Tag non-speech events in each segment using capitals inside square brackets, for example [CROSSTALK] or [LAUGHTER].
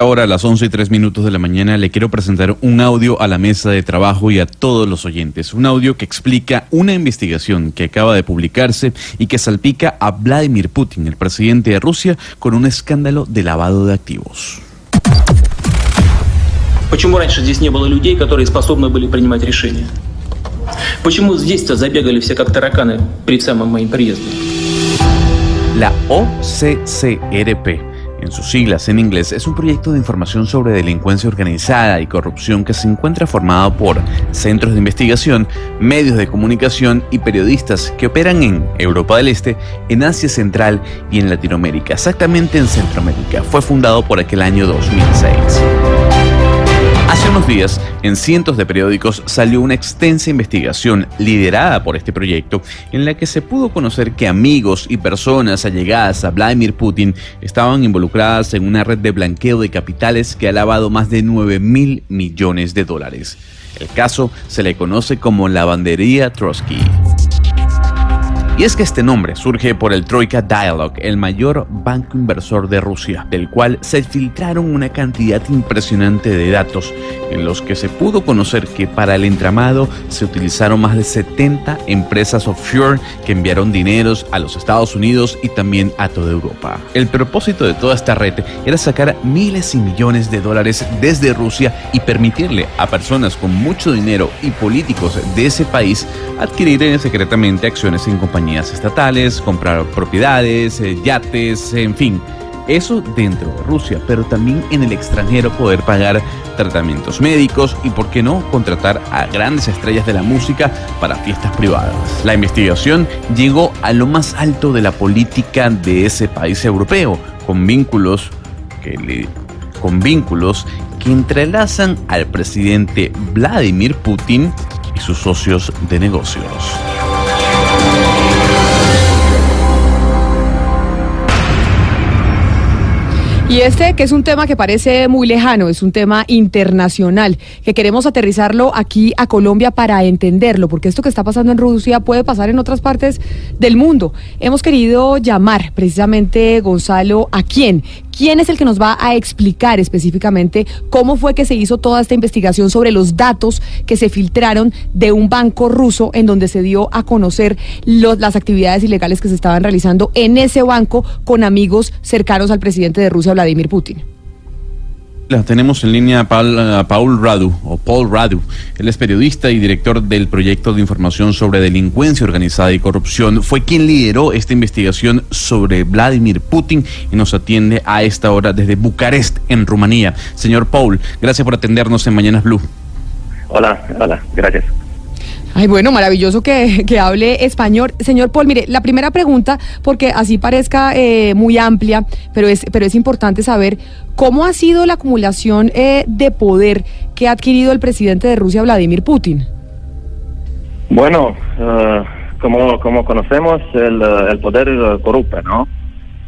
Ahora a las 11 y 3 minutos de la mañana le quiero presentar un audio a la mesa de trabajo y a todos los oyentes. Un audio que explica una investigación que acaba de publicarse y que salpica a Vladimir Putin, el presidente de Rusia, con un escándalo de lavado de activos. Почему раньше здесь не было людей, которые способны были принимать решения? Почему здесь-то забегали все как тараканы перед самым моим приездом? La OCCRP en sus siglas en inglés, es un proyecto de información sobre delincuencia organizada y corrupción que se encuentra formado por centros de investigación, medios de comunicación y periodistas que operan en Europa del Este, en Asia Central y en Latinoamérica, exactamente en Centroamérica. Fue fundado por aquel año 2006. Hace unos días, en cientos de periódicos salió una extensa investigación liderada por este proyecto en la que se pudo conocer que amigos y personas allegadas a Vladimir Putin estaban involucradas en una red de blanqueo de capitales que ha lavado más de 9 mil millones de dólares. El caso se le conoce como la bandería Trotsky. Y es que este nombre surge por el Troika Dialog, el mayor banco inversor de Rusia, del cual se filtraron una cantidad impresionante de datos en los que se pudo conocer que para el entramado se utilizaron más de 70 empresas offshore que enviaron dineros a los Estados Unidos y también a toda Europa. El propósito de toda esta red era sacar miles y millones de dólares desde Rusia y permitirle a personas con mucho dinero y políticos de ese país adquirir secretamente acciones en compañías estatales, comprar propiedades, eh, yates, en fin. Eso dentro de Rusia, pero también en el extranjero poder pagar tratamientos médicos y, por qué no, contratar a grandes estrellas de la música para fiestas privadas. La investigación llegó a lo más alto de la política de ese país europeo, con vínculos que con vínculos que entrelazan al presidente Vladimir Putin y sus socios de negocios. Y este, que es un tema que parece muy lejano, es un tema internacional, que queremos aterrizarlo aquí a Colombia para entenderlo, porque esto que está pasando en Rusia puede pasar en otras partes del mundo. Hemos querido llamar precisamente, Gonzalo, ¿a quién? ¿Quién es el que nos va a explicar específicamente cómo fue que se hizo toda esta investigación sobre los datos que se filtraron de un banco ruso en donde se dio a conocer las actividades ilegales que se estaban realizando en ese banco con amigos cercanos al presidente de Rusia, Vladimir Putin? La tenemos en línea a Paul, Radu, o Paul Radu. Él es periodista y director del proyecto de información sobre delincuencia organizada y corrupción. Fue quien lideró esta investigación sobre Vladimir Putin y nos atiende a esta hora desde Bucarest, en Rumanía. Señor Paul, gracias por atendernos en Mañanas Blue. Hola, hola, gracias. Ay, bueno, maravilloso que, hable español. Señor Paul, mire, la primera pregunta, porque así parezca eh, muy amplia, pero es, pero es importante saber cómo ha sido la acumulación eh, de poder que ha adquirido el presidente de Rusia, Vladimir Putin. Bueno, eh, como, como conocemos, el, el poder corrupte, ¿no?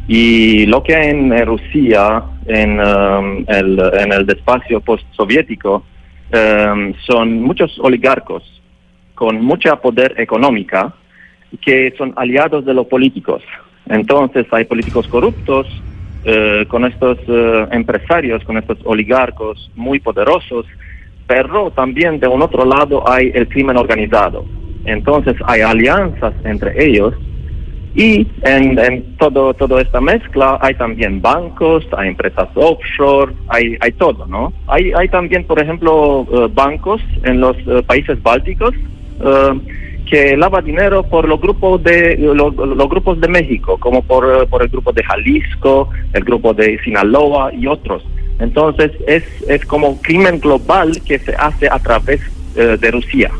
Y lo que en Rusia, en, el, en el espacio postsoviético, son muchos oligarcos con mucha poder económica que son aliados de los políticos. Entonces hay políticos corruptos eh, con estos eh, empresarios, con estos oligarcos muy poderosos, pero también de un otro lado hay el crimen organizado. Entonces hay alianzas entre ellos y en, todo, toda esta mezcla hay también bancos, hay empresas offshore, hay, todo, ¿no? Hay, también, por ejemplo, eh, bancos en los países bálticos eh, que lava dinero por los grupos de los, grupos de México, como por, por, el grupo de Jalisco, el grupo de Sinaloa y otros. Entonces es, es como crimen global que se hace a través eh, de Rusia.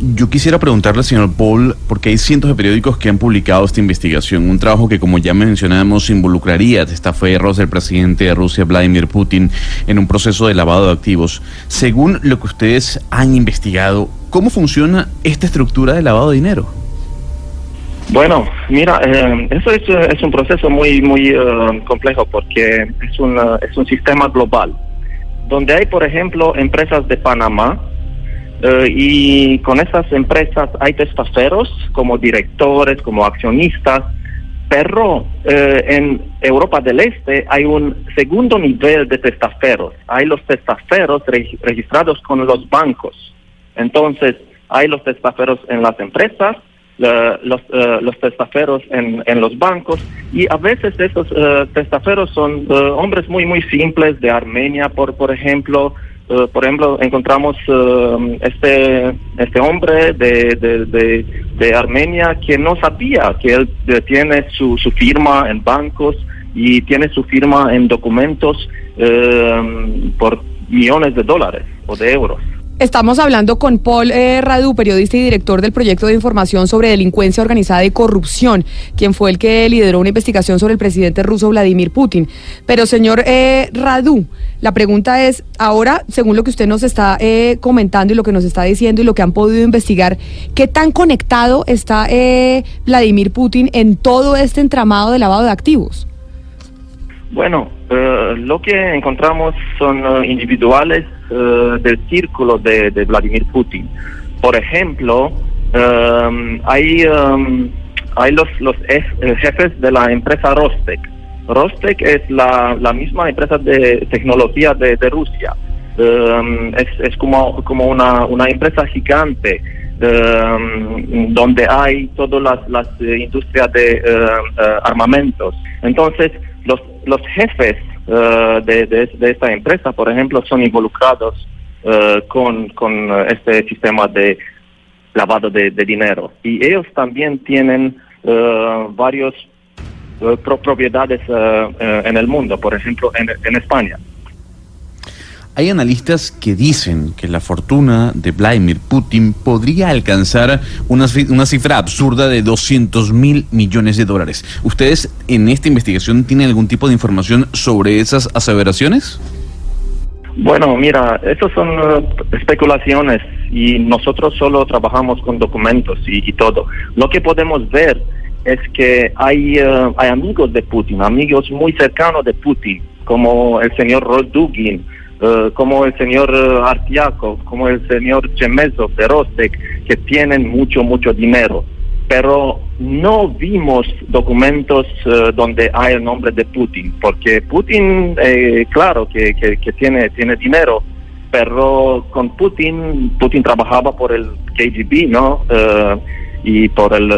Yo quisiera preguntarle, señor Paul, porque hay cientos de periódicos que han publicado esta investigación, un trabajo que, como ya mencionamos, involucraría testaferros del presidente de Rusia, Vladimir Putin, en un proceso de lavado de activos. Según lo que ustedes han investigado, ¿cómo funciona esta estructura de lavado de dinero? Bueno, mira, eh, eso es, eh, es, un proceso muy muy uh, complejo porque es un, es un sistema global, donde hay, por ejemplo, empresas de Panamá, uh, y con esas empresas hay testaferos como directores, como accionistas, pero en Europa del Este hay un segundo nivel de testaferos. Hay los testaferos registrados con los bancos. Entonces, hay los testaferos en las empresas los, uh, los testaferos en, en, los bancos y a veces esos uh, testaferos son uh, hombres muy muy simples de Armenia por por ejemplo por ejemplo encontramos este este hombre de, de, de, de, Armenia que no sabía que él tiene su, su firma en bancos y tiene su firma en documentos por millones de dólares o de euros Estamos hablando con Paul eh, Radu, periodista y director del proyecto de información sobre delincuencia organizada y corrupción, quien fue el que lideró una investigación sobre el presidente ruso Vladimir Putin. Pero señor eh, Radu, la pregunta es, ahora, según lo que usted nos está eh, comentando y lo que nos está diciendo y lo que han podido investigar, ¿qué tan conectado está eh, Vladimir Putin en todo este entramado de lavado de activos? Bueno, eh, lo que encontramos son uh, individuales uh, del círculo de, Vladimir Putin. Por ejemplo, um, hay, um, hay los, los jefes de la empresa Rostec. Rostec es la, la misma empresa de tecnología de, Rusia. Um, es, es como, como una, una empresa gigante donde hay todas las, las uh, industrias de armamentos. Entonces, los, los jefes uh, de, de, esta empresa, por ejemplo, son involucrados uh, con, con este sistema de lavado de, dinero. Y ellos también tienen uh, varios pro propiedades en el mundo, por ejemplo, en, en España. Hay analistas que dicen que la fortuna de Vladimir Putin podría alcanzar una, una cifra absurda de 200 mil millones de dólares. ¿Ustedes en esta investigación tienen algún tipo de información sobre esas aseveraciones? Bueno, mira, esas son uh, especulaciones y nosotros solo trabajamos con documentos y, y, todo. Lo que podemos ver es que hay, uh, hay amigos de Putin, amigos muy cercanos de Putin, como el señor Rodugin, Uh, como el señor uh, Artiakov, como el señor Chemezov de Rostec, que tienen mucho, mucho dinero. Pero no vimos documentos uh, donde hay el nombre de Putin, porque Putin, eh, claro que, que, que, tiene, tiene dinero, pero con Putin, Putin trabajaba por el KGB, ¿no? y por el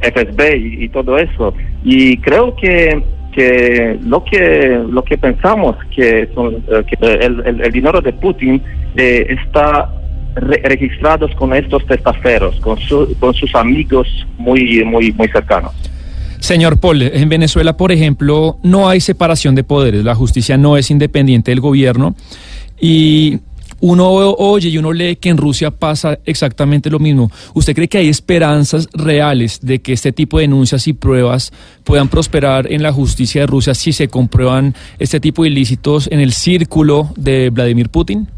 FSB y, y todo eso. Y creo que que lo que lo que pensamos que, son, eh, que el, dinero de Putin eh, está re registrados con estos testaferos, con, su, con sus amigos muy muy muy cercanos. Señor Paul, en Venezuela, por ejemplo, no hay separación de poderes, la justicia no es independiente del gobierno y uno oye y uno lee que en Rusia pasa exactamente lo mismo. ¿Usted cree que hay esperanzas reales de que este tipo de denuncias y pruebas puedan prosperar en la justicia de Rusia si se comprueban este tipo de ilícitos en el círculo de Vladimir Putin?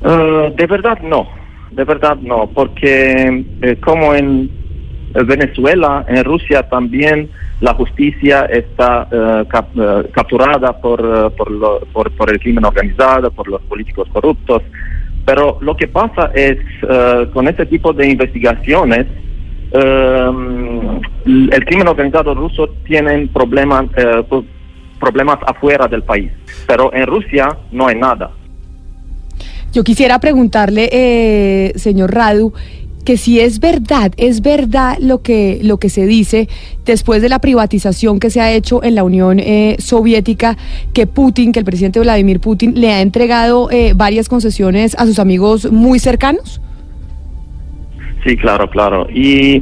Uh, de verdad no, de verdad no, porque eh, como en Venezuela, en Rusia también la justicia está uh, cap, uh, capturada lo, por, por, el crimen organizado, por los políticos corruptos. Pero lo que pasa es, con este tipo de investigaciones, el crimen organizado ruso tiene problemas, problemas afuera del país. Pero en Rusia no hay nada. Yo quisiera preguntarle, eh, señor Radu, que si es verdad, es verdad lo que, lo que se dice después de la privatización que se ha hecho en la Unión eh, Soviética, que Putin, que el presidente Vladimir Putin le ha entregado eh, varias concesiones a sus amigos muy cercanos? Sí, claro, claro. Y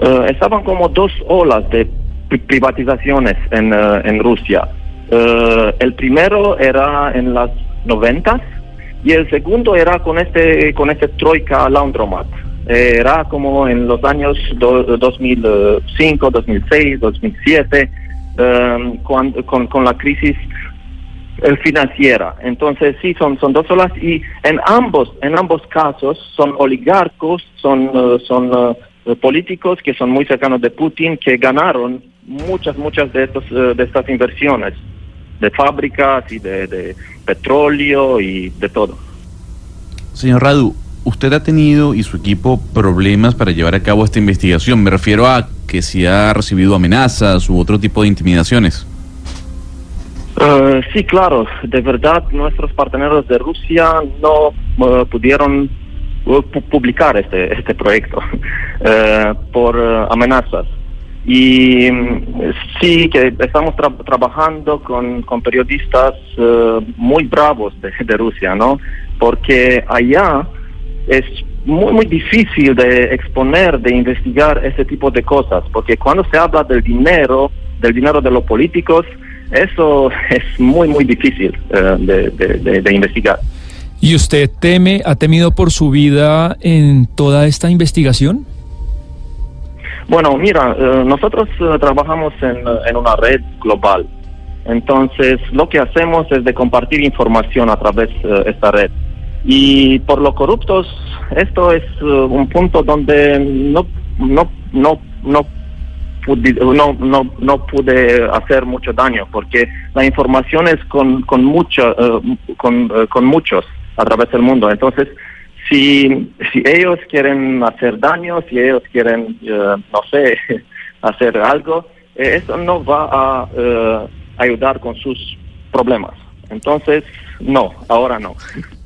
uh, estaban como dos olas de privatizaciones en, uh, en Rusia. El primero era en las noventas y el segundo era con este con este troika laundromat Eh, era como en los años do- 2005, 2006, 2007, um, cuando, con, con la crisis eh, financiera. Entonces sí, son, son dos olas y en ambos, en ambos casos son oligarcos, son, eh, son eh, políticos que son muy cercanos de Putin, que ganaron muchas, muchas de, estos, eh, de estas inversiones, de fábricas y de, de petróleo y de todo. Señor Radu, usted ha tenido y su equipo problemas para llevar a cabo esta investigación. Me refiero a que si ha recibido amenazas u otro tipo de intimidaciones. Eh, sí, claro, de verdad nuestros parteneros de Rusia no eh, pudieron pu- publicar este, este proyecto [LAUGHS] por amenazas. Y mm, sí que estamos tra- trabajando con, con periodistas muy bravos de, de Rusia, ¿no? Porque allá es muy, muy difícil de exponer, de investigar ese tipo de cosas, porque cuando se habla del dinero, del dinero de los políticos, eso [LAUGHS] es muy, muy difícil eh, de, de- de- de investigar. ¿Y usted teme, ha temido por su vida en toda esta investigación? Bueno, mira, eh, nosotros eh, trabajamos en, en una red global. Entonces, lo que hacemos es de compartir información a través de esta red. Y por lo corruptos, esto es eh, un punto donde no, no, no, no, no, no, no pude hacer mucho daño, porque la información es con, con, mucho, eh, con, eh, con muchos a través del mundo. Entonces, si, si ellos quieren hacer daño, si ellos quieren, eh, no sé, [LAUGHS] hacer algo, eh, eso no va a eh, ayudar con sus problemas. Entonces, no, ahora no. [LAUGHS]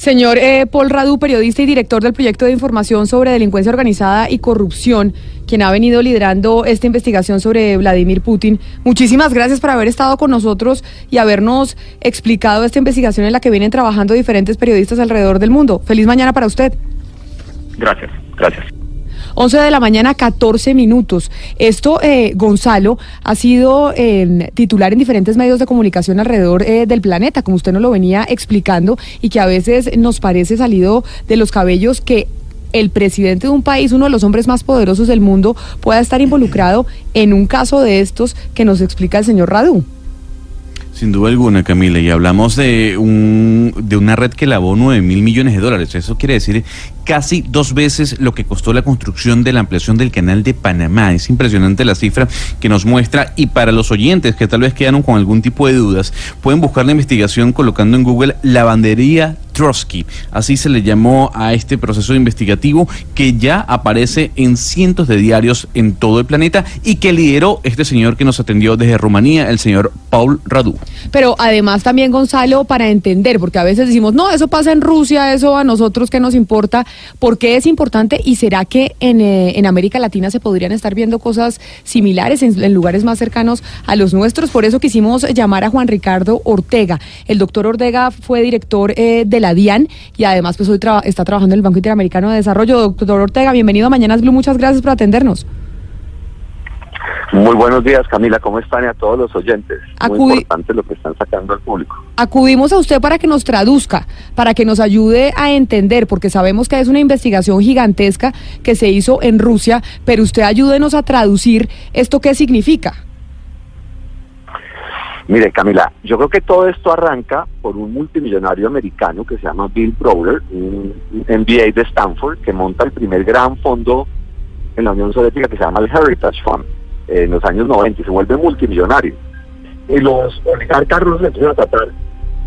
Señor eh, Paul Radu, periodista y director del proyecto de información sobre delincuencia organizada y corrupción, quien ha venido liderando esta investigación sobre Vladimir Putin. Muchísimas gracias por haber estado con nosotros y habernos explicado esta investigación en la que vienen trabajando diferentes periodistas alrededor del mundo. Feliz mañana para usted. Gracias, gracias. 11 de la mañana, 14 minutos. Esto, eh, Gonzalo, ha sido eh, titular en diferentes medios de comunicación alrededor eh, del planeta, como usted nos lo venía explicando, y que a veces nos parece salido de los cabellos que el presidente de un país, uno de los hombres más poderosos del mundo, pueda estar involucrado en un caso de estos que nos explica el señor Radu. Sin duda alguna, Camila, y hablamos de, un, de una red que lavó 9 mil millones de dólares. Eso quiere decir casi dos veces lo que costó la construcción de la ampliación del canal de Panamá. Es impresionante la cifra que nos muestra. Y para los oyentes que tal vez quedaron con algún tipo de dudas, pueden buscar la investigación colocando en Google lavandería Así se le llamó a este proceso investigativo que ya aparece en cientos de diarios en todo el planeta y que lideró este señor que nos atendió desde Rumanía, el señor Paul Radu. Pero además también, Gonzalo, para entender, porque a veces decimos, no, eso pasa en Rusia, eso a nosotros qué nos importa, ¿por qué es importante? ¿Y será que en, eh, en América Latina se podrían estar viendo cosas similares en, en lugares más cercanos a los nuestros? Por eso quisimos llamar a Juan Ricardo Ortega. El doctor Ortega fue director eh, de la DIAN y además pues hoy está trabajando en el Banco Interamericano de Desarrollo. Doctor Ortega, bienvenido a Mañanas Blue, muchas gracias por atendernos. Muy buenos días, Camila. ¿Cómo están y a todos los oyentes? Muy Acudi- importante lo que están sacando al público. Acudimos a usted para que nos traduzca, para que nos ayude a entender, porque sabemos que es una investigación gigantesca que se hizo en Rusia, pero usted ayúdenos a traducir esto qué significa. Mire, Camila, yo creo que todo esto arranca por un multimillonario americano que se llama Bill Browder, un MBA de Stanford, que monta el primer gran fondo en la Unión Soviética que se llama el Heritage Fund eh, en los años 90 y se vuelve multimillonario. Y los oligarcas rusos empiezan a tratar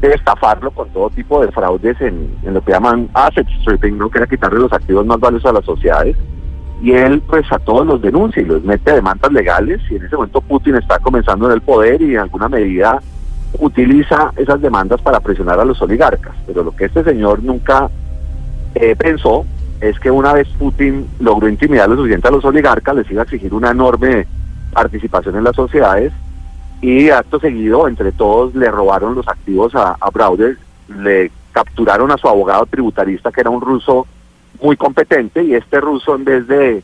de estafarlo con todo tipo de fraudes en, en lo que llaman asset stripping, ¿no? que era quitarle los activos más valiosos a las sociedades. Y él pues a todos los denuncia y los mete a demandas legales y en ese momento Putin está comenzando en el poder y en alguna medida utiliza esas demandas para presionar a los oligarcas. Pero lo que este señor nunca eh, pensó es que una vez Putin logró intimidar lo suficiente a los oligarcas, les iba a exigir una enorme participación en las sociedades y acto seguido, entre todos, le robaron los activos a, a Browder, le capturaron a su abogado tributarista, que era un ruso muy competente, y este ruso, en vez de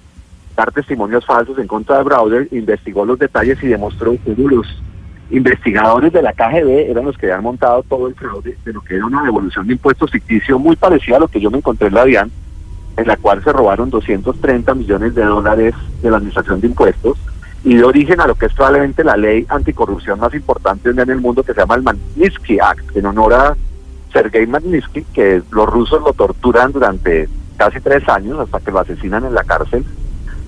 dar testimonios falsos en contra de Browder, investigó los detalles y demostró que los investigadores de la KGB eran los que habían montado todo el fraude de lo que era una devolución de impuestos ficticio muy parecida a lo que yo me encontré en la DIAN, en la cual se robaron 230 millones de dólares de la Administración de Impuestos y de origen a lo que es probablemente la ley anticorrupción más importante en el mundo que se llama el Magnitsky Act, en honor a Sergei Magnitsky, que los rusos lo torturan durante casi tres años hasta que lo asesinan en la cárcel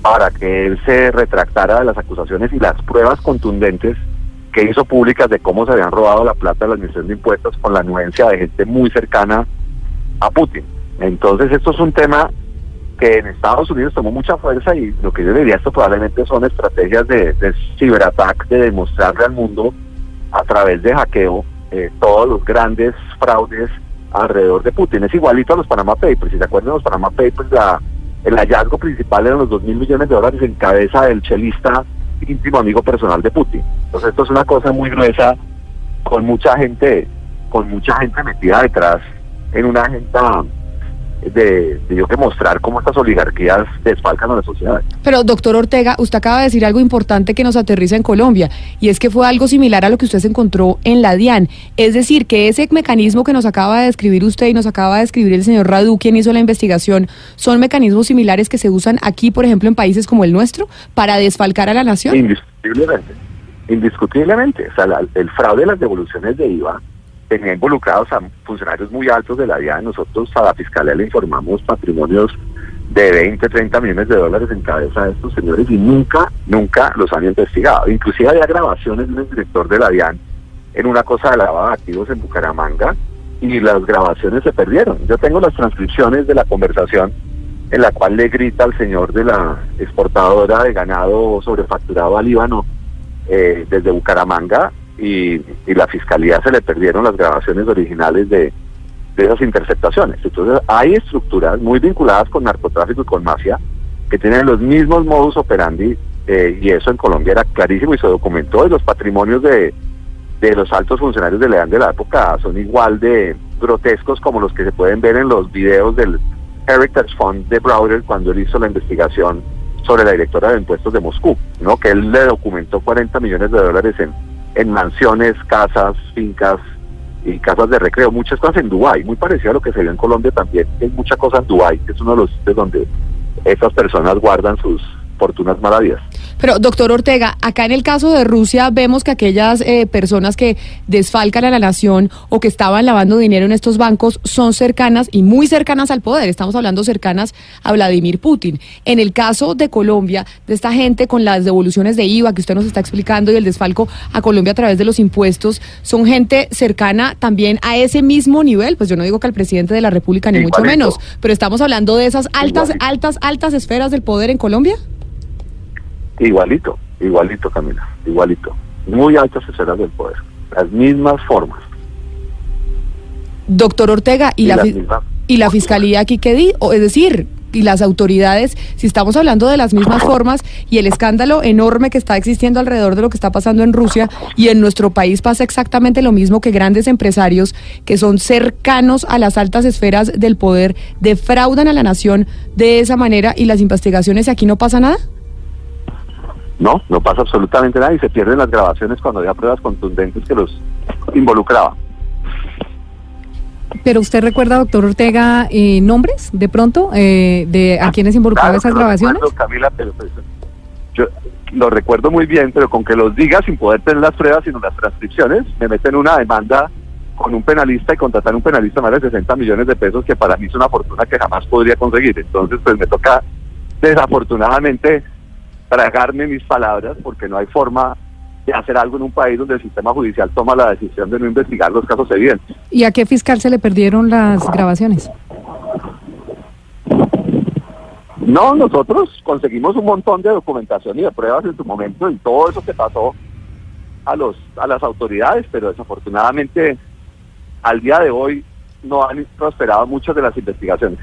para que él se retractara de las acusaciones y las pruebas contundentes que hizo públicas de cómo se habían robado la plata de la Administración de Impuestos con la anuencia de gente muy cercana a Putin. Entonces esto es un tema que en Estados Unidos tomó mucha fuerza y lo que yo diría esto probablemente son estrategias de, ciberataque, de demostrarle al mundo a través de hackeo eh, todos los grandes fraudes alrededor de Putin. Es igualito a los Panama Papers. Si se acuerdan los Panama Papers, la, el hallazgo principal eran los dos mil millones de dólares en cabeza del chelista íntimo amigo personal de Putin. Entonces esto es una cosa muy gruesa con mucha gente, con mucha gente metida detrás en una agenda de, de yo que mostrar cómo estas oligarquías desfalcan a la sociedad. Pero, doctor Ortega, usted acaba de decir algo importante que nos aterriza en Colombia, y es que fue algo similar a lo que usted se encontró en la DIAN. Es decir, que ese mecanismo que nos acaba de describir usted y nos acaba de describir el señor Radu, quien hizo la investigación, son mecanismos similares que se usan aquí, por ejemplo, en países como el nuestro, para desfalcar a la nación. Indiscutiblemente. Indiscutiblemente. O sea, la- el fraude de las devoluciones de IVA tenía involucrados a funcionarios muy altos de la DIAN. Nosotros a la Fiscalía le informamos patrimonios de 20, 30 millones de dólares en cabeza de estos señores y nunca, nunca los han investigado. Inclusive había grabaciones de un director de la DIAN en una cosa de lavado de activos en Bucaramanga y las grabaciones se perdieron. Yo tengo las transcripciones de la conversación en la cual le grita al señor de la exportadora de ganado sobrefacturado al Líbano eh, desde Bucaramanga y, y la fiscalía se le perdieron las grabaciones originales de, esas interceptaciones. Entonces hay estructuras muy vinculadas con narcotráfico y con mafia que tienen los mismos modus operandi eh, y eso en Colombia era clarísimo y se documentó y los patrimonios de, de los altos funcionarios de la de la época son igual de grotescos como los que se pueden ver en los videos del Heritage Fund de Browder cuando él hizo la investigación sobre la directora de impuestos de Moscú, ¿no? que él le documentó 40 millones de dólares en, en mansiones, casas, fincas y casas de recreo, muchas cosas en Dubái, muy parecido a lo que se vio en Colombia también, hay mucha cosa en Dubái, es uno de los sitios donde esas personas guardan sus fortunas maravillas. Pero, doctor Ortega, acá en el caso de Rusia vemos que aquellas eh, personas que desfalcan a la nación o que estaban lavando dinero en estos bancos son cercanas y muy cercanas al poder. Estamos hablando cercanas a Vladimir Putin. En el caso de Colombia, de esta gente con las devoluciones de IVA que usted nos está explicando y el desfalco a Colombia a través de los impuestos, son gente cercana también a ese mismo nivel. Pues yo no digo que al presidente de la República, ni mucho menos, pero estamos hablando de esas altas, Igualito. altas, altas esferas del poder en Colombia. Igualito, igualito Camila, igualito. Muy altas esferas del poder, las mismas formas. Doctor Ortega, ¿y, Y la, y la fiscalía aquí qué di? O, es decir, y las autoridades, si estamos hablando de las mismas formas y el escándalo enorme que está existiendo alrededor de lo que está pasando en Rusia y en nuestro país pasa exactamente lo mismo que grandes empresarios que son cercanos a las altas esferas del poder defraudan a la nación de esa manera y las investigaciones y aquí no pasa nada? No, no pasa absolutamente nada y se pierden las grabaciones cuando había pruebas contundentes que los involucraba. Pero usted recuerda, doctor Ortega, eh, nombres de pronto eh, de a quienes involucraban Claro esas grabaciones. recuerdo, Camila, pero pues, yo lo recuerdo muy bien, pero con que los diga sin poder tener las pruebas, sino las transcripciones, me meten una demanda con un penalista y contratar un penalista más de 60 millones de pesos, que para mí es una fortuna que jamás podría conseguir. Entonces, pues me toca desafortunadamente tragarme mis palabras porque no hay forma de hacer algo en un país donde el sistema judicial toma la decisión de no investigar los casos evidentes. ¿Y a qué fiscal se le perdieron las grabaciones? No, nosotros conseguimos un montón de documentación y de pruebas en su momento y todo eso que pasó a los a las autoridades, pero desafortunadamente al día de hoy no han prosperado muchas de las investigaciones.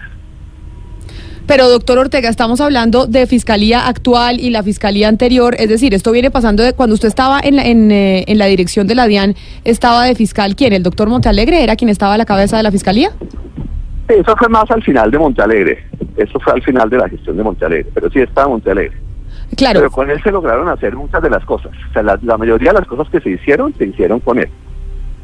Pero, doctor Ortega, estamos hablando de fiscalía actual y la fiscalía anterior. Es decir, esto viene pasando de cuando usted estaba en la, en, eh, en la dirección de la DIAN, estaba de fiscal. ¿Quién? ¿El doctor Montealegre era quien estaba a la cabeza de la fiscalía? Eso fue más al final de Montealegre, eso fue al final de la gestión de Montealegre, pero sí estaba Montealegre. Claro. Pero con él se lograron hacer muchas de las cosas. O sea, la, la mayoría de las cosas que se hicieron, se hicieron con él.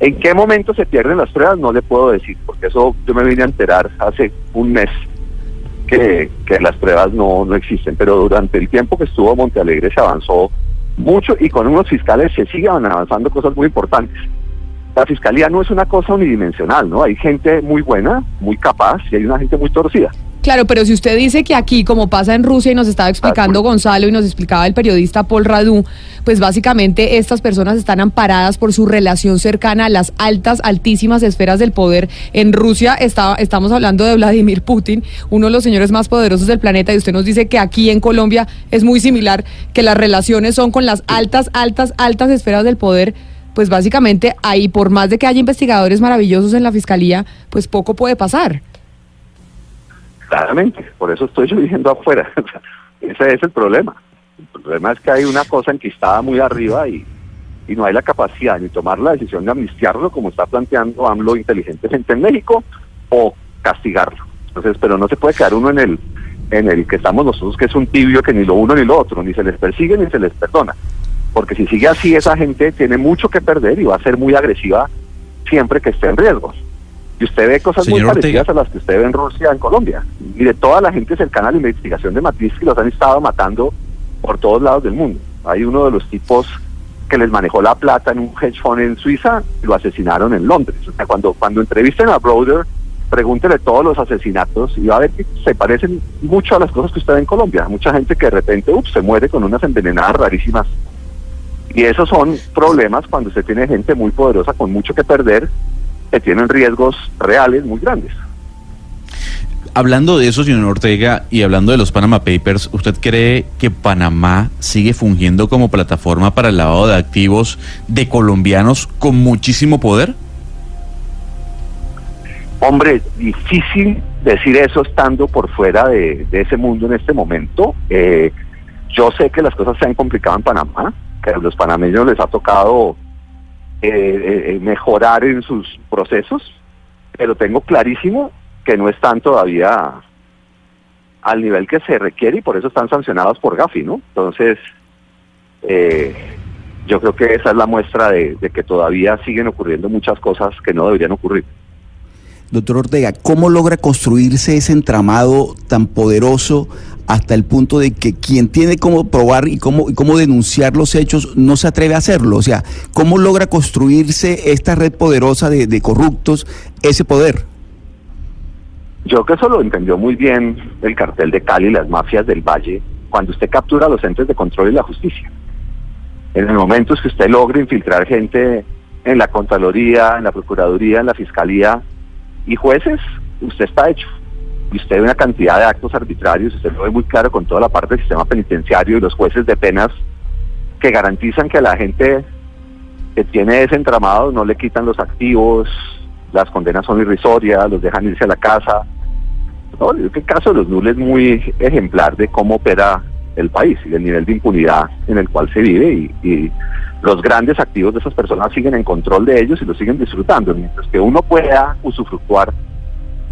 ¿En qué momento se pierden las pruebas? No le puedo decir, porque eso yo me vine a enterar hace un mes. Que, que las pruebas no, no existen. Pero durante el tiempo que estuvo Montealegre se avanzó mucho y con unos fiscales se siguen avanzando cosas muy importantes. La fiscalía no es una cosa unidimensional, ¿no? Hay gente muy buena, muy capaz y hay una gente muy torcida. Claro, pero si usted dice que aquí, como pasa en Rusia y nos estaba explicando Gonzalo y nos explicaba el periodista Paul Radu, pues básicamente estas personas están amparadas por su relación cercana a las altas, altísimas esferas del poder. En Rusia está, estamos hablando de Vladimir Putin, uno de los señores más poderosos del planeta, y usted nos dice que aquí en Colombia es muy similar, que las relaciones son con las altas, altas, altas esferas del poder. Pues básicamente ahí, por más de que haya investigadores maravillosos en la fiscalía, pues poco puede pasar. Claramente, por eso estoy yo diciendo afuera. [LAUGHS] Ese es el problema. El problema es que hay una cosa enquistada muy arriba y, y no hay la capacidad ni tomar la decisión de amnistiarlo como está planteando AMLO inteligentemente en México o castigarlo. Entonces, pero no se puede quedar uno en el en el que estamos nosotros, que es un tibio que ni lo uno ni lo otro, ni se les persigue ni se les perdona. Porque si sigue así, esa gente tiene mucho que perder y va a ser muy agresiva siempre que esté en riesgo. Y usted ve cosas muy parecidas a las que usted ve en Rusia, en Colombia. Y de toda la gente cercana a la investigación de Matrix los han estado matando por todos lados del mundo. Hay uno de los tipos que les manejó la plata en un hedge fund en Suiza y lo asesinaron en Londres. O sea, cuando, cuando entrevisten a Broder, pregúntele todos los asesinatos y va a ver que se parecen mucho a las cosas que usted ve en Colombia. Mucha gente que de repente ups, se muere con unas envenenadas rarísimas. Y esos son problemas cuando usted tiene gente muy poderosa con mucho que perder, que tienen riesgos reales muy grandes. Hablando de eso, señor Ortega, y hablando de los Panama Papers, ¿usted cree que Panamá sigue fungiendo como plataforma para el lavado de activos de colombianos con muchísimo poder? Hombre, difícil decir eso estando por fuera de, de ese mundo en este momento. Eh, yo sé que las cosas se han complicado en Panamá, que a los panameños les ha tocado eh, eh, mejorar en sus procesos, pero tengo clarísimo que no están todavía al nivel que se requiere y por eso están sancionados por Gafi, ¿no? Entonces, eh, yo creo que esa es la muestra de que todavía siguen ocurriendo muchas cosas que no deberían ocurrir. Doctor Ortega, ¿cómo logra construirse ese entramado tan poderoso hasta el punto de que quien tiene cómo probar y cómo, y cómo denunciar los hechos no se atreve a hacerlo? O sea, ¿cómo logra construirse esta red poderosa de, de corruptos ese poder? Yo creo que eso lo entendió muy bien el cartel de Cali y las mafias del Valle cuando usted captura los entes de control y la justicia. En el momento es que usted logra infiltrar gente en la Contraloría, en la Procuraduría, en la Fiscalía y jueces, usted está hecho. Y usted ve una cantidad de actos arbitrarios, usted lo ve muy claro con toda la parte del sistema penitenciario y los jueces de penas que garantizan que a la gente que tiene ese entramado no le quitan los activos, las condenas son irrisorias, los dejan irse a la casa. No, el caso de los NUL es muy ejemplar de cómo opera el país y el nivel de impunidad en el cual se vive y, los grandes activos de esas personas siguen en control de ellos y lo siguen disfrutando, mientras que uno pueda usufructuar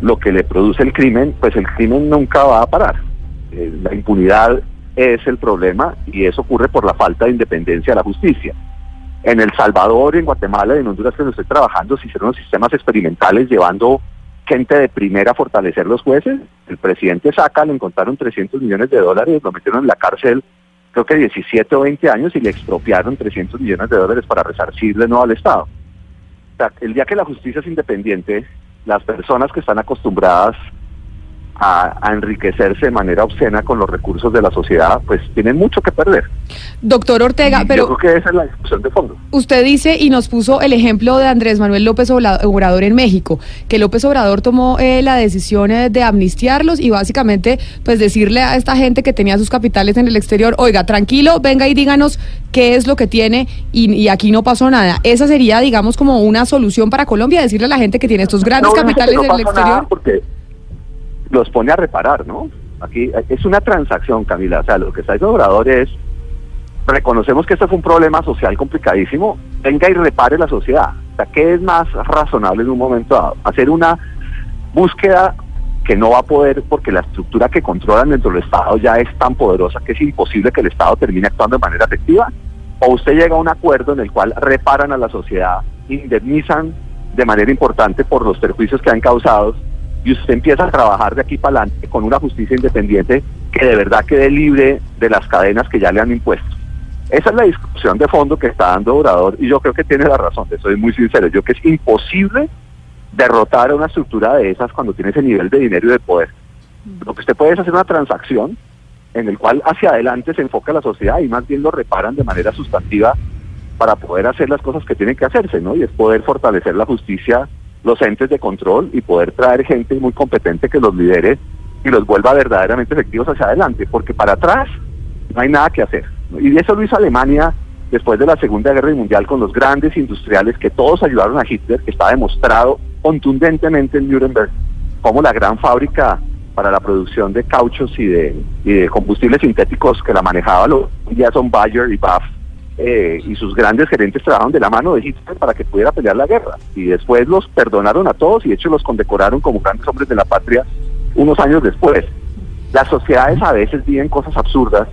lo que le produce el crimen, pues el crimen nunca va a parar. Eh, la impunidad es el problema y eso ocurre por la falta de independencia de la justicia. En El Salvador, en Guatemala y en Honduras que estoy trabajando, se hicieron los sistemas experimentales llevando gente de primera fortalecer los jueces. El presidente Saca le encontraron 300 millones de dólares, lo metieron en la cárcel creo que 17 o 20 años y le expropiaron 300 millones de dólares para resarcirle no al Estado. O sea, el día que la justicia es independiente, las personas que están acostumbradas a, a, enriquecerse de manera obscena con los recursos de la sociedad, pues tienen mucho que perder. Doctor Ortega, Y pero Yo creo que esa es la discusión de fondo. usted dice y nos puso el ejemplo de Andrés Manuel López Obrador en México, que López Obrador tomó eh, la decisión eh, de amnistiarlos y básicamente pues decirle a esta gente que tenía sus capitales en el exterior, oiga, tranquilo, venga y díganos qué es lo que tiene y, y aquí no pasó nada. Esa sería, digamos, como una solución para Colombia, decirle a la gente que tiene estos grandes No, capitales no en el exterior. Porque los pone a reparar, ¿no? Aquí es una transacción, Camila. O sea, lo que está diciendo Obrador es, reconocemos que este fue un problema social complicadísimo, venga y repare la sociedad. O sea, ¿qué es más razonable en un momento dado? Hacer una búsqueda que no va a poder porque la estructura que controlan dentro del Estado ya es tan poderosa que es imposible que el Estado termine actuando de manera efectiva. O usted llega a un acuerdo en el cual reparan a la sociedad, indemnizan de manera importante por los perjuicios que han causado y usted empieza a trabajar de aquí para adelante con una justicia independiente que de verdad quede libre de las cadenas que ya le han impuesto. Esa es la discusión de fondo que está dando Obrador y yo creo que tiene la razón, soy muy sincero, yo creo que es imposible derrotar a una estructura de esas cuando tiene ese nivel de dinero y de poder. Lo que usted puede es hacer una transacción en el cual hacia adelante se enfoca la sociedad y más bien lo reparan de manera sustantiva para poder hacer las cosas que tienen que hacerse, ¿no? Y es poder fortalecer la justicia, los entes de control y poder traer gente muy competente que los lidere y los vuelva verdaderamente efectivos hacia adelante, porque para atrás no hay nada que hacer. Y eso lo hizo Alemania después de la Segunda Guerra Mundial con los grandes industriales que todos ayudaron a Hitler, que está demostrado contundentemente en Nuremberg como la gran fábrica para la producción de cauchos y de, y de combustibles sintéticos que la manejaba los Jason Bayer y BAF eh, y sus grandes gerentes trabajaron de la mano de Hitler para que pudiera pelear la guerra y después los perdonaron a todos y de hecho los condecoraron como grandes hombres de la patria unos años después. Las sociedades a veces viven cosas absurdas,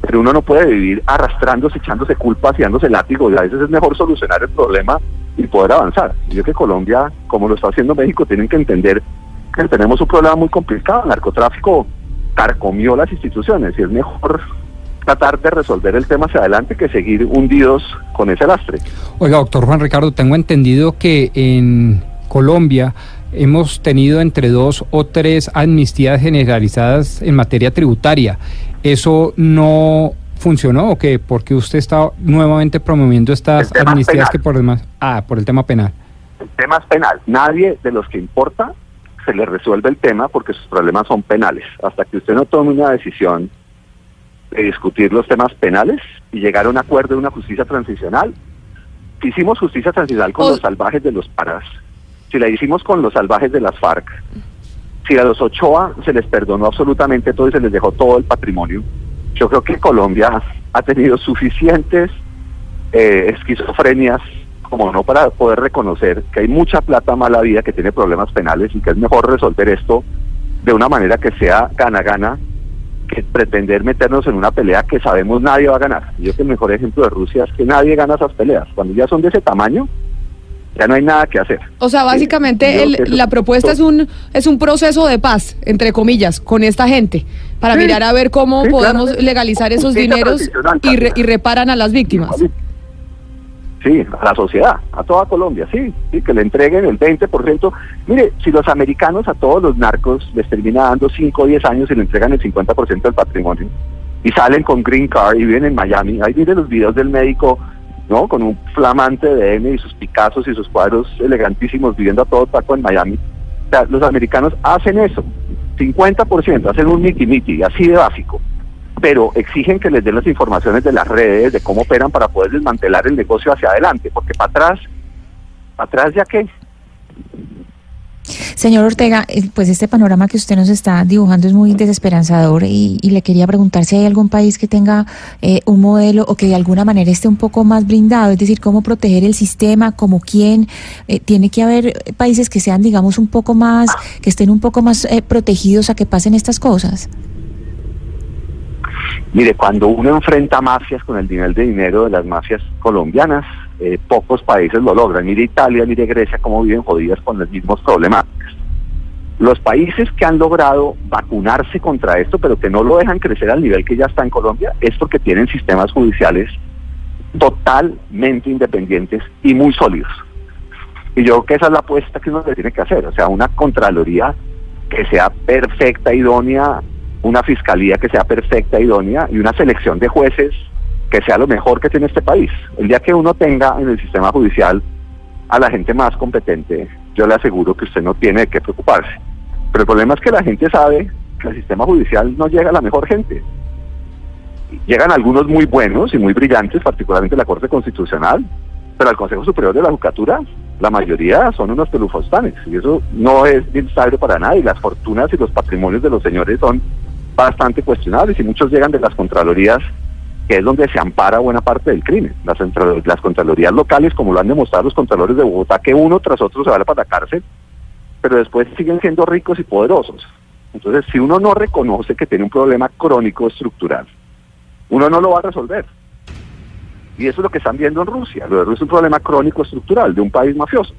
pero uno no puede vivir arrastrándose, echándose culpas y dándose látigo y a veces es mejor solucionar el problema y poder avanzar. Yo creo que Colombia, como lo está haciendo México, tienen que entender que tenemos un problema muy complicado. El narcotráfico carcomió las instituciones y es mejor tratar de resolver el tema hacia adelante que seguir hundidos con ese lastre. Oiga, doctor Juan Ricardo, tengo entendido que en Colombia hemos tenido entre dos o tres amnistías generalizadas en materia tributaria. ¿Eso no funcionó o qué? Porque usted está nuevamente promoviendo estas amnistías que por demás... Ah, por el tema penal. El tema es penal. Nadie de los que importa se le resuelve el tema porque sus problemas son penales. Hasta que usted no tome una decisión de discutir los temas penales y llegar a un acuerdo de una justicia transicional. Si hicimos justicia transicional con los salvajes de los paras, si la hicimos con los salvajes de las FARC, si a los Ochoa se les perdonó absolutamente todo y se les dejó todo el patrimonio, yo creo que Colombia ha tenido suficientes eh, esquizofrenias como no para poder reconocer que hay mucha plata mala vida que tiene problemas penales y que es mejor resolver esto de una manera que sea gana-gana que pretender meternos en una pelea que sabemos nadie va a ganar. Yo creo que el mejor ejemplo de Rusia es que nadie gana esas peleas. Cuando ya son de ese tamaño, ya no hay nada que hacer. O sea, básicamente la propuesta es un es un proceso de paz, entre comillas, con esta gente, para mirar a ver cómo podemos legalizar esos dineros y, y reparan a las víctimas. Sí, a la sociedad, a toda Colombia, sí, sí, que le entreguen el 20%. Mire, si los americanos a todos los narcos les termina dando 5 o 10 años y le entregan el 50% del patrimonio y salen con green card y viven en Miami, ahí vienen los videos del médico, ¿no? Con un flamante DM y sus Picassos y sus cuadros elegantísimos viviendo a todo taco en Miami. O sea, los americanos hacen eso, 50%, hacen un miti-miti, así de básico pero exigen que les den las informaciones de las redes, de cómo operan para poder desmantelar el negocio hacia adelante, porque para atrás, para atrás ya qué. Señor Ortega, eh, pues este panorama que usted nos está dibujando es muy desesperanzador y, le quería preguntar si hay algún país que tenga eh, un modelo o que de alguna manera esté un poco más blindado, es decir, cómo proteger el sistema, como quién. Eh, tiene que haber países que sean, digamos, un poco más, que estén un poco más protegidos a que pasen estas cosas. Mire, cuando uno enfrenta mafias con el nivel de dinero de las mafias colombianas, eh, pocos países lo logran. Mire Italia, mire Grecia, cómo viven jodidas con las mismas problemáticas. Los países que han logrado vacunarse contra esto, pero que no lo dejan crecer al nivel que ya está en Colombia, es porque tienen sistemas judiciales totalmente independientes y muy sólidos. Y yo creo que esa es la apuesta que uno le tiene que hacer, o sea, una Contraloría que sea perfecta, idónea, una fiscalía que sea perfecta, idónea y una selección de jueces que sea lo mejor que tiene este país. El día que uno tenga en el sistema judicial a la gente más competente, yo le aseguro que usted no tiene que preocuparse. Pero el problema es que la gente sabe que el sistema judicial no llega a la mejor gente. Llegan algunos muy buenos y muy brillantes, particularmente la Corte Constitucional, pero al Consejo Superior de la Judicatura, la mayoría son unos pelufostanes, y eso no es bien sabido para nadie. Las fortunas y los patrimonios de los señores son bastante cuestionables y muchos llegan de las Contralorías, que es donde se ampara buena parte del crimen. Las, Contralorías locales, como lo han demostrado los Contralores de Bogotá, que uno tras otro se va para la cárcel, pero después siguen siendo ricos y poderosos. Entonces, si uno no reconoce que tiene un problema crónico estructural, uno no lo va a resolver. Y eso es lo que están viendo en Rusia. Lo de Rusia es un problema crónico estructural de un país mafioso.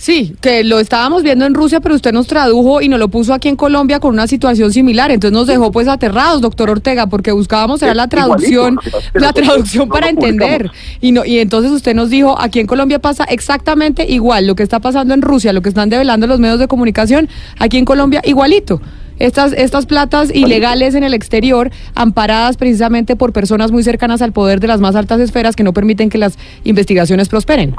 Sí, que lo estábamos viendo en Rusia, pero usted nos tradujo y nos lo puso aquí en Colombia con una situación similar. Entonces nos dejó pues aterrados, doctor Ortega, porque buscábamos era la traducción, la traducción para entender. Y no, y entonces usted nos dijo, aquí en Colombia pasa exactamente igual. Lo que está pasando en Rusia, lo que están develando los medios de comunicación, aquí en Colombia igualito. Estas, estas platas ilegales en el exterior, amparadas precisamente por personas muy cercanas al poder de las más altas esferas que no permiten que las investigaciones prosperen.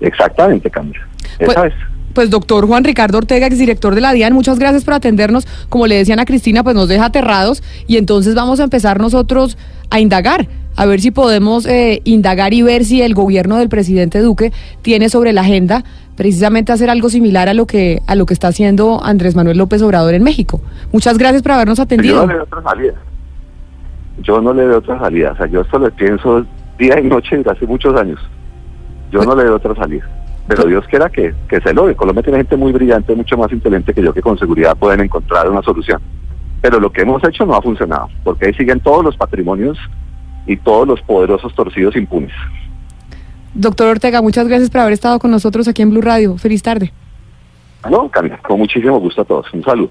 Exactamente, Camila. Pues- Esa es. Pues doctor Juan Ricardo Ortega, exdirector de la DIAN, muchas gracias por atendernos. Como le decían a Cristina, pues nos deja aterrados y entonces vamos a empezar nosotros a indagar, a ver si podemos eh, indagar y ver si el gobierno del presidente Duque tiene sobre la agenda precisamente hacer algo similar a lo que a lo que está haciendo Andrés Manuel López Obrador en México. Muchas gracias por habernos Pero Yo atendido. no le veo otra salida. Yo no le veo otra salida. O sea, yo esto lo pienso día y noche desde hace muchos años. Yo no le veo otra salida. Pero Dios quiera que, que se logre. Colombia tiene gente muy brillante, mucho más inteligente que yo, que con seguridad pueden encontrar una solución. Pero lo que hemos hecho no ha funcionado, porque ahí siguen todos los patrimonios y todos los poderosos torcidos impunes. Doctor Ortega, muchas gracias por haber estado con nosotros aquí en Blue Radio. Feliz tarde. No, Camila, con muchísimo gusto a todos. Un saludo.